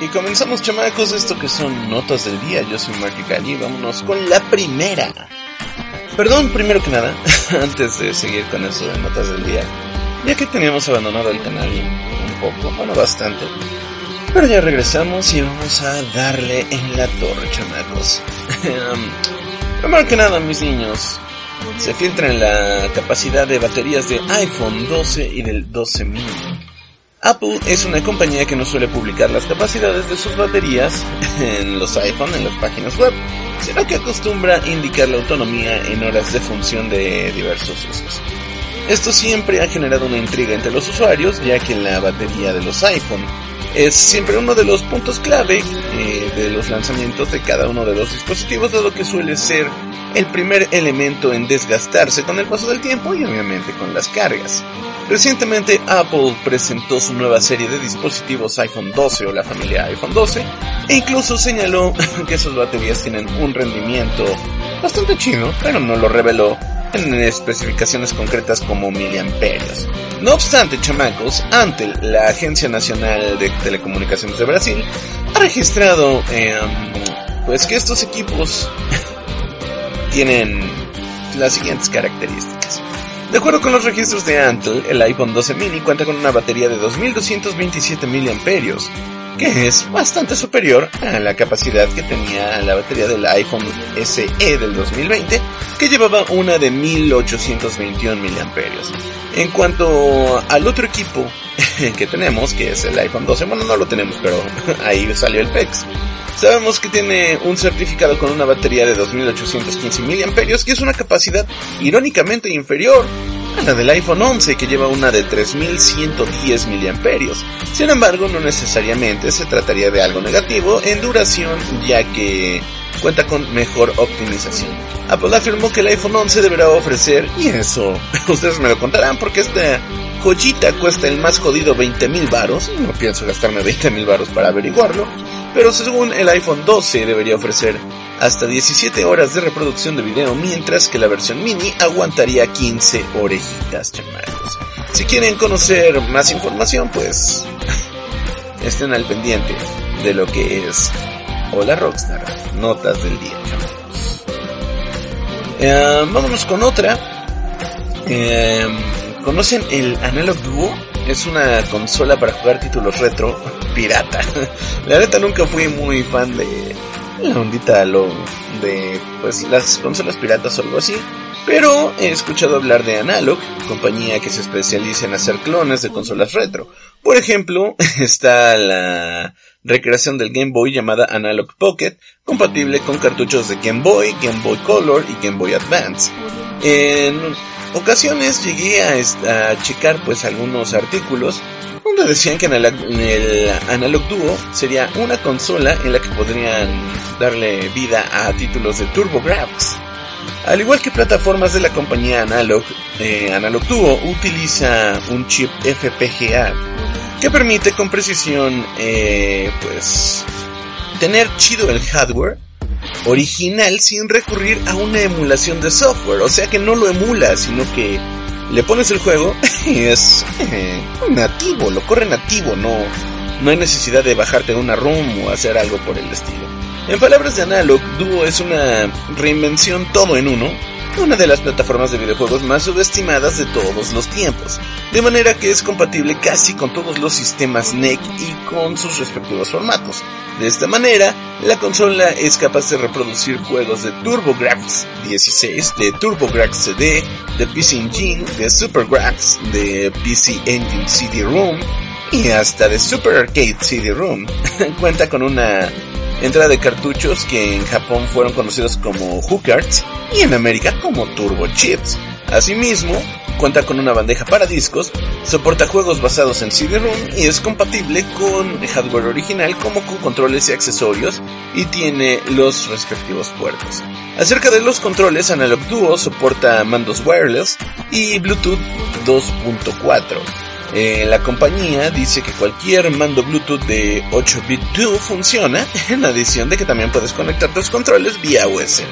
Y comenzamos chamacos esto que son notas del día. Yo soy Marky Galli, vámonos con la primera. Perdón, primero que nada, antes de seguir con eso de notas del día, ya que teníamos abandonado el canal un poco, bueno, bastante. Pero ya regresamos y vamos a darle en la torre, chamacos. primero que nada, mis niños, se filtra en la capacidad de baterías de iPhone 12 y del 12 mini. Apple es una compañía que no suele publicar las capacidades de sus baterías en los iPhone, en las páginas web, sino que acostumbra indicar la autonomía en horas de función de diversos usos. Esto siempre ha generado una intriga entre los usuarios, ya que la batería de los iPhone es siempre uno de los puntos clave eh, de los lanzamientos de cada uno de los dispositivos, dado que suele ser el primer elemento en desgastarse con el paso del tiempo y obviamente con las cargas. Recientemente Apple presentó su nueva serie de dispositivos iPhone 12 o la familia iPhone 12 e incluso señaló que sus baterías tienen un rendimiento bastante chino, pero no lo reveló en especificaciones concretas como miliamperios. No obstante, chamacos, Antel, la Agencia Nacional de Telecomunicaciones de Brasil, ha registrado em, pues que estos equipos tienen las siguientes características. De acuerdo con los registros de Antel, el iPhone 12 mini cuenta con una batería de 2227 mAh, que es bastante superior a la capacidad que tenía la batería del iPhone SE del 2020, que llevaba una de 1821 mAh. En cuanto al otro equipo que tenemos, que es el iPhone 12, bueno, no lo tenemos, pero ahí salió el PEX. Sabemos que tiene un certificado con una batería de 2815 mAh, que es una capacidad irónicamente inferior a la del iPhone 11 que lleva una de 3110 mAh. Sin embargo, no necesariamente se trataría de algo negativo en duración ya que cuenta con mejor optimización. Apple afirmó que el iPhone 11 deberá ofrecer, y eso ustedes me lo contarán porque esta joyita cuesta el más jodido 20 mil varos, no pienso gastarme 20 mil varos para averiguarlo, pero según el iPhone 12 debería ofrecer hasta 17 horas de reproducción de video, mientras que la versión mini aguantaría 15 orejitas, chamacos. Si quieren conocer más información, pues estén al pendiente de lo que es Hola Rockstar, notas del día. Eh, vámonos con otra. Eh, ¿Conocen el Analog Duo? Es una consola para jugar títulos retro pirata. La neta nunca fui muy fan de la ondita lo de pues las consolas piratas o algo así. Pero he escuchado hablar de Analog, compañía que se especializa en hacer clones de consolas retro. Por ejemplo, está la recreación del Game Boy llamada Analog Pocket, compatible con cartuchos de Game Boy, Game Boy Color y Game Boy Advance. En ocasiones llegué a, checar pues algunos artículos donde decían que el, Analog Duo sería una consola en la que podrían darle vida a títulos de TurboGrafx. Al igual que plataformas de la compañía Analog, eh, Analog Duo utiliza un chip FPGA que permite con precisión eh, pues tener chido el hardware original sin recurrir a una emulación de software. O sea que no lo emula, sino que le pones el juego y es eh, nativo, lo corre nativo, no, no hay necesidad de bajarte de una ROM o hacer algo por el estilo. En palabras de Analog, Duo es una reinvención todo en uno una de las plataformas de videojuegos más subestimadas de todos los tiempos, de manera que es compatible casi con todos los sistemas NEC y con sus respectivos formatos. De esta manera, la consola es capaz de reproducir juegos de TurboGrafx 16, de TurboGrafx CD, de PC Engine, de SuperGrafx, de PC Engine CD-ROM y hasta de Super Arcade CD-ROM. Cuenta con una entrada de cartuchos que en Japón fueron conocidos como hookards y en América como turbo chips. Asimismo, cuenta con una bandeja para discos, soporta juegos basados en CD-ROM y es compatible con hardware original como con controles y accesorios y tiene los respectivos puertos. Acerca de los controles, Analog Duo soporta mandos wireless y Bluetooth 2.4. Eh, la compañía dice que cualquier mando Bluetooth de 8-bit 2 funciona, en adición de que también puedes conectar tus controles vía USB.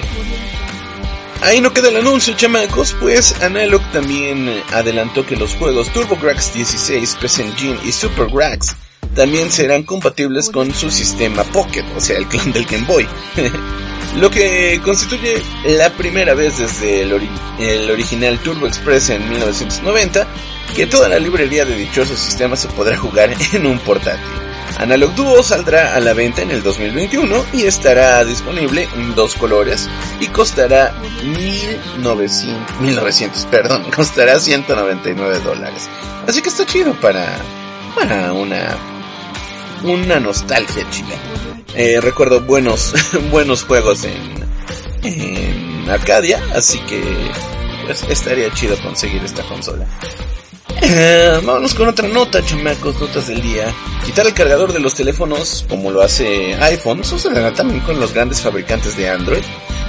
Ahí no queda el anuncio, chamacos, pues Analog también adelantó que los juegos TurboGrafx 16, PC Engine y SuperGrafx también serán compatibles con su sistema Pocket, o sea, el clon del Game Boy. Lo que constituye la primera vez desde el, original Turbo Express en 1990 que toda la librería de dichosos sistemas se podrá jugar en un portátil. Analog Duo saldrá a la venta en el 2021 y estará disponible en dos colores y costará 1900, 1900 perdón, costará 199 dólares. Así que está chido para, para una, una nostalgia chida. Eh, recuerdo buenos, buenos juegos en, en Arcadia, así que pues estaría chido conseguir esta consola. Eh, vámonos con otra nota, chamacos, notas del día. Quitar el cargador de los teléfonos, como lo hace iPhone, sucederá también con los grandes fabricantes de Android.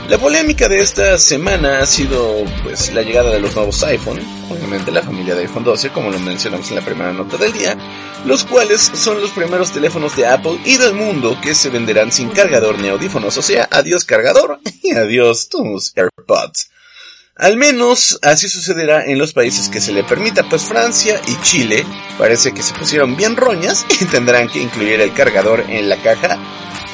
La polémica de esta semana ha sido, pues, la llegada de los nuevos iPhone, obviamente la familia de iPhone 12, como lo mencionamos en la primera nota del día, los cuales son los primeros teléfonos de Apple y del mundo que se venderán sin cargador ni audífonos, o sea, adiós cargador y adiós tus AirPods. Al menos así sucederá en los países que se le permita, pues Francia y Chile parece que se pusieron bien roñas y tendrán que incluir el cargador en la caja,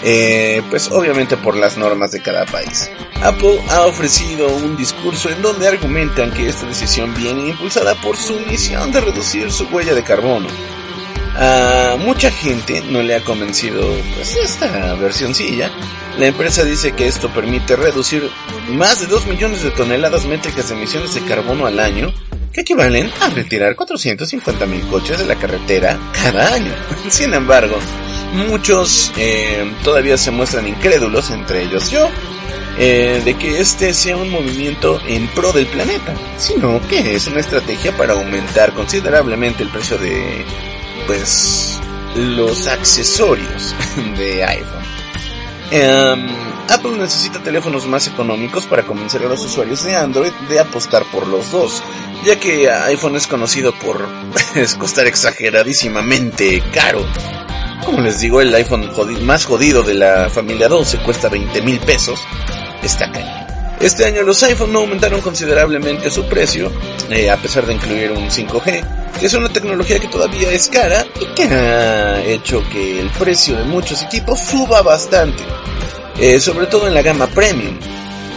eh, pues obviamente por las normas de cada país. Apple ha ofrecido un discurso en donde argumentan que esta decisión viene impulsada por su misión de reducir su huella de carbono. A mucha gente no le ha convencido pues esta versioncilla. La empresa dice que esto permite reducir más de 2 millones de toneladas métricas de emisiones de carbono al año, que equivalen a retirar 450 mil coches de la carretera cada año. Sin embargo, muchos eh, todavía se muestran incrédulos, entre ellos yo, eh, de que este sea un movimiento en pro del planeta, sino que es una estrategia para aumentar considerablemente el precio de pues los accesorios de iPhone. Em, Apple necesita teléfonos más económicos para convencer a los usuarios de Android de apostar por los dos, ya que iPhone es conocido por costar exageradísimamente caro. Como les digo, el iPhone más jodido de la familia 12 cuesta 20 mil pesos. Está. Este año los iPhone no aumentaron considerablemente su precio, eh, a pesar de incluir un 5G, que es una tecnología que todavía es cara y que ha hecho que el precio de muchos equipos suba bastante, eh, sobre todo en la gama premium.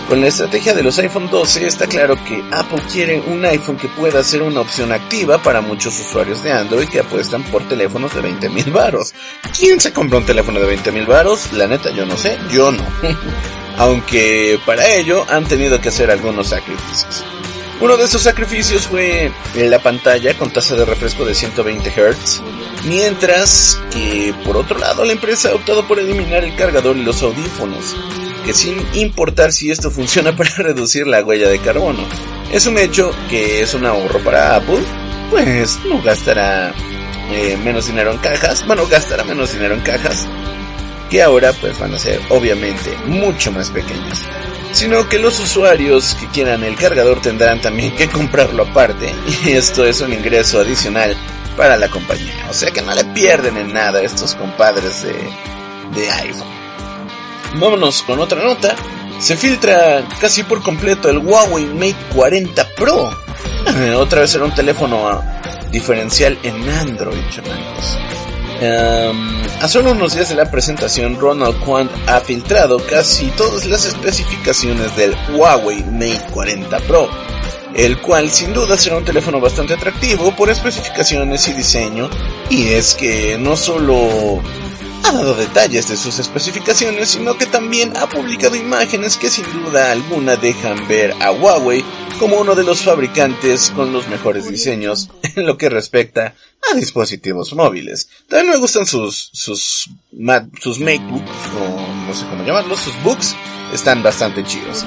Con la estrategia de los iPhone 12 está claro que Apple quiere un iPhone que pueda ser una opción activa para muchos usuarios de Android que apuestan por teléfonos de 20 mil varos. ¿Quién se compra un teléfono de 20 mil varos? La neta yo no sé, yo no. aunque para ello han tenido que hacer algunos sacrificios. Uno de esos sacrificios fue la pantalla con tasa de refresco de 120 Hz, mientras que por otro lado la empresa ha optado por eliminar el cargador y los audífonos, que sin importar si esto funciona para reducir la huella de carbono, es un hecho que es un ahorro para Apple, pues no gastará eh, menos dinero en cajas, bueno, gastará menos dinero en cajas, que ahora pues van a ser obviamente mucho más pequeñas. Sino que los usuarios que quieran el cargador tendrán también que comprarlo aparte y esto es un ingreso adicional para la compañía. O sea que no le pierden en nada estos compadres de, de iPhone. Vámonos con otra nota. Se filtra casi por completo el Huawei Mate 40 Pro. otra vez será un teléfono diferencial en Android, chamacos. Um, a solo unos días de la presentación, Ronald Quant ha filtrado casi todas las especificaciones del Huawei Mate 40 Pro, el cual sin duda será un teléfono bastante atractivo por especificaciones y diseño, y es que no solo ha dado detalles de sus especificaciones, sino que también ha publicado imágenes que sin duda alguna dejan ver a Huawei como uno de los fabricantes con los mejores diseños en lo que respecta a dispositivos móviles. También me gustan sus, sus, sus MacBooks, o no sé cómo llamarlos, sus books, están bastante chidos.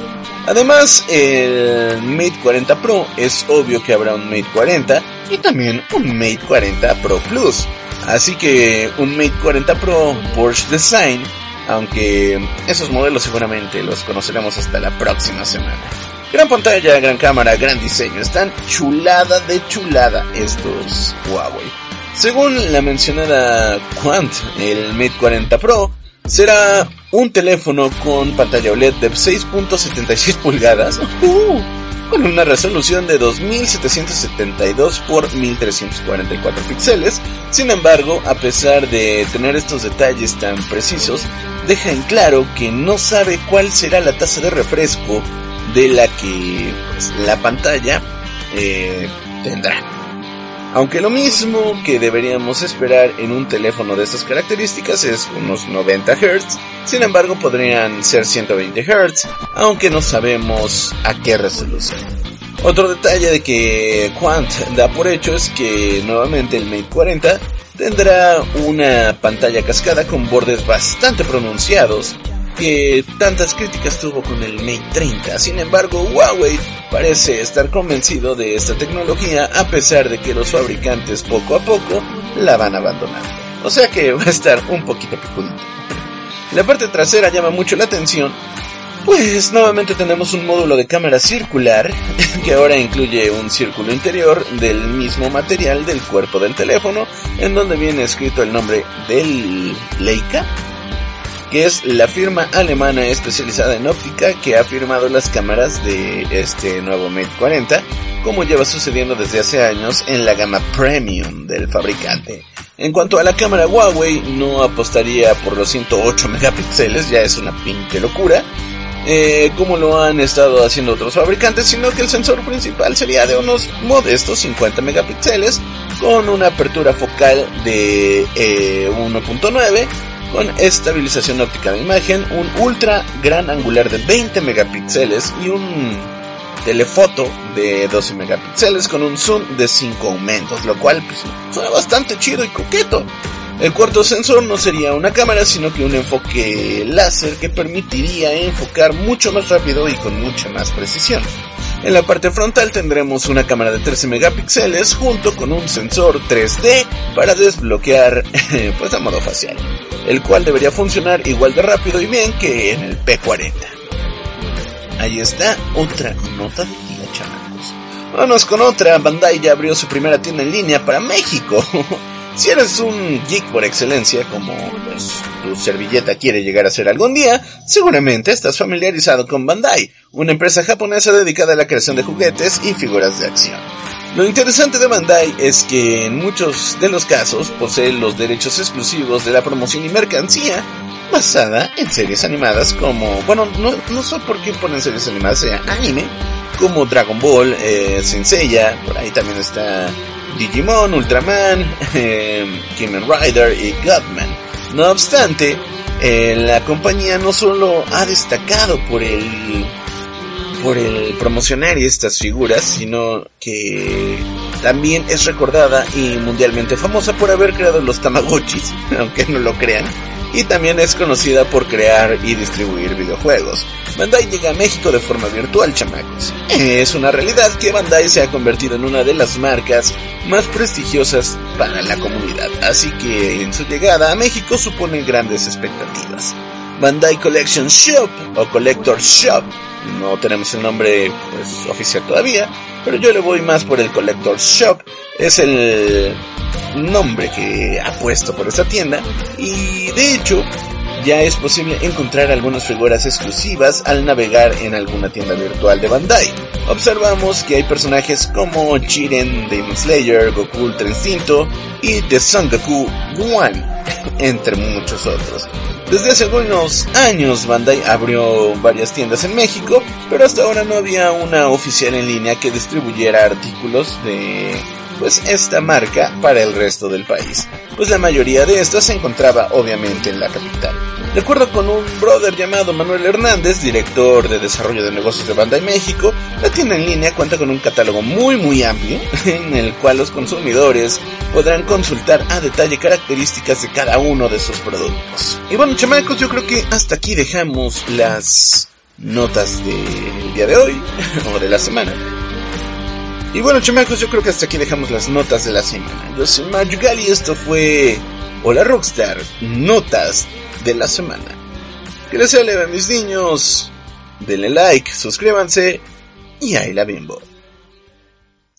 Además, el Mate 40 Pro es obvio que habrá un Mate 40 y también un Mate 40 Pro Plus. Así que un Mate 40 Pro Porsche Design, aunque esos modelos seguramente los conoceremos hasta la próxima semana. Gran pantalla, gran cámara, gran diseño. Están chulada de chulada estos Huawei. Según la mencionada Quant, el Mate 40 Pro será un teléfono con pantalla OLED de 6.76 pulgadas. Uh, con una resolución de 2772 por 1344 píxeles. Sin embargo, a pesar de tener estos detalles tan precisos, deja en claro que no sabe cuál será la tasa de refresco de la que pues, la pantalla eh, tendrá. Aunque lo mismo que deberíamos esperar en un teléfono de estas características es unos 90 Hz, sin embargo podrían ser 120 Hz, aunque no sabemos a qué resolución. Otro detalle de que Quant da por hecho es que nuevamente el Mate 40 tendrá una pantalla cascada con bordes bastante pronunciados que tantas críticas tuvo con el Mate 30. Sin embargo, Huawei parece estar convencido de esta tecnología a pesar de que los fabricantes poco a poco la van abandonando. O sea que va a estar un poquito picudito. La parte trasera llama mucho la atención, pues nuevamente tenemos un módulo de cámara circular que ahora incluye un círculo interior del mismo material del cuerpo del teléfono en donde viene escrito el nombre del Leica que es la firma alemana especializada en óptica que ha firmado las cámaras de este nuevo Mate 40, como lleva sucediendo desde hace años en la gama premium del fabricante. En cuanto a la cámara Huawei, no apostaría por los 108 megapíxeles, ya es una pinche locura, eh, como lo han estado haciendo otros fabricantes, sino que el sensor principal sería de unos modestos 50 megapíxeles, con una apertura focal de 1.9 eh, con estabilización óptica de imagen, un ultra gran angular de 20 megapíxeles y un telefoto de 12 megapíxeles con un zoom de 5 aumentos, lo cual pues, suena bastante chido y coqueto. El cuarto sensor no sería una cámara, sino que un enfoque láser que permitiría enfocar mucho más rápido y con mucha más precisión. En la parte frontal tendremos una cámara de 13 megapíxeles junto con un sensor 3D para desbloquear pues a modo facial, el cual debería funcionar igual de rápido y bien que en el P40. Ahí está otra nota de tía chamacos. Vamos con otra, Bandai ya abrió su primera tienda en línea para México. Si eres un geek por excelencia, como pues, tu servilleta quiere llegar a ser algún día, seguramente estás familiarizado con Bandai, una empresa japonesa dedicada a la creación de juguetes y figuras de acción. Lo interesante de Bandai es que en muchos de los casos posee los derechos exclusivos de la promoción y mercancía basada en series animadas como, bueno, no, no sé por qué ponen series animadas, sea anime, como Dragon Ball, eh, Senseiya, por ahí también está Digimon, Ultraman, eh, Kamen Rider y Godman. No obstante, eh, la compañía no solo ha destacado por el por el promocionar estas figuras, sino que también es recordada y mundialmente famosa por haber creado los Tamagotchis, aunque no lo crean, y también es conocida por crear y distribuir videojuegos. Bandai llega a México de forma virtual, chamacos. Es una realidad que Bandai se ha convertido en una de las marcas más prestigiosas para la comunidad, así que en su llegada a México supone grandes expectativas. Bandai Collection Shop o Collector Shop, no tenemos el nombre pues, oficial todavía, pero yo le voy más por el Collector Shop, es el nombre que ha puesto por esta tienda y de hecho ya es posible encontrar algunas figuras exclusivas al navegar en alguna tienda virtual de Bandai. Observamos que hay personajes como Chiren Demon Slayer, Goku Ultra Instinto y The Son Goku One, entre muchos otros. Desde hace algunos años Bandai abrió varias tiendas en México, pero hasta ahora no había una oficial en línea que distribuyera artículos de pues esta marca para el resto del país, pues la mayoría de estas se encontraba obviamente en la capital. De acuerdo con un brother llamado Manuel Hernández, director de desarrollo de negocios de Bandai México, la tienda en línea cuenta con un catálogo muy muy amplio en el cual los consumidores podrán consultar a detalle características de cada uno de sus productos. Y bueno, chamacos, yo creo que hasta aquí dejamos las notas del día de hoy o de la semana. Y bueno, chamacos, yo creo que hasta aquí dejamos las notas de la semana. Yo soy Mario y esto fue Hola Rockstar, notas de la semana. Que les leve mis niños. Denle like, suscríbanse y ahí la bimbo.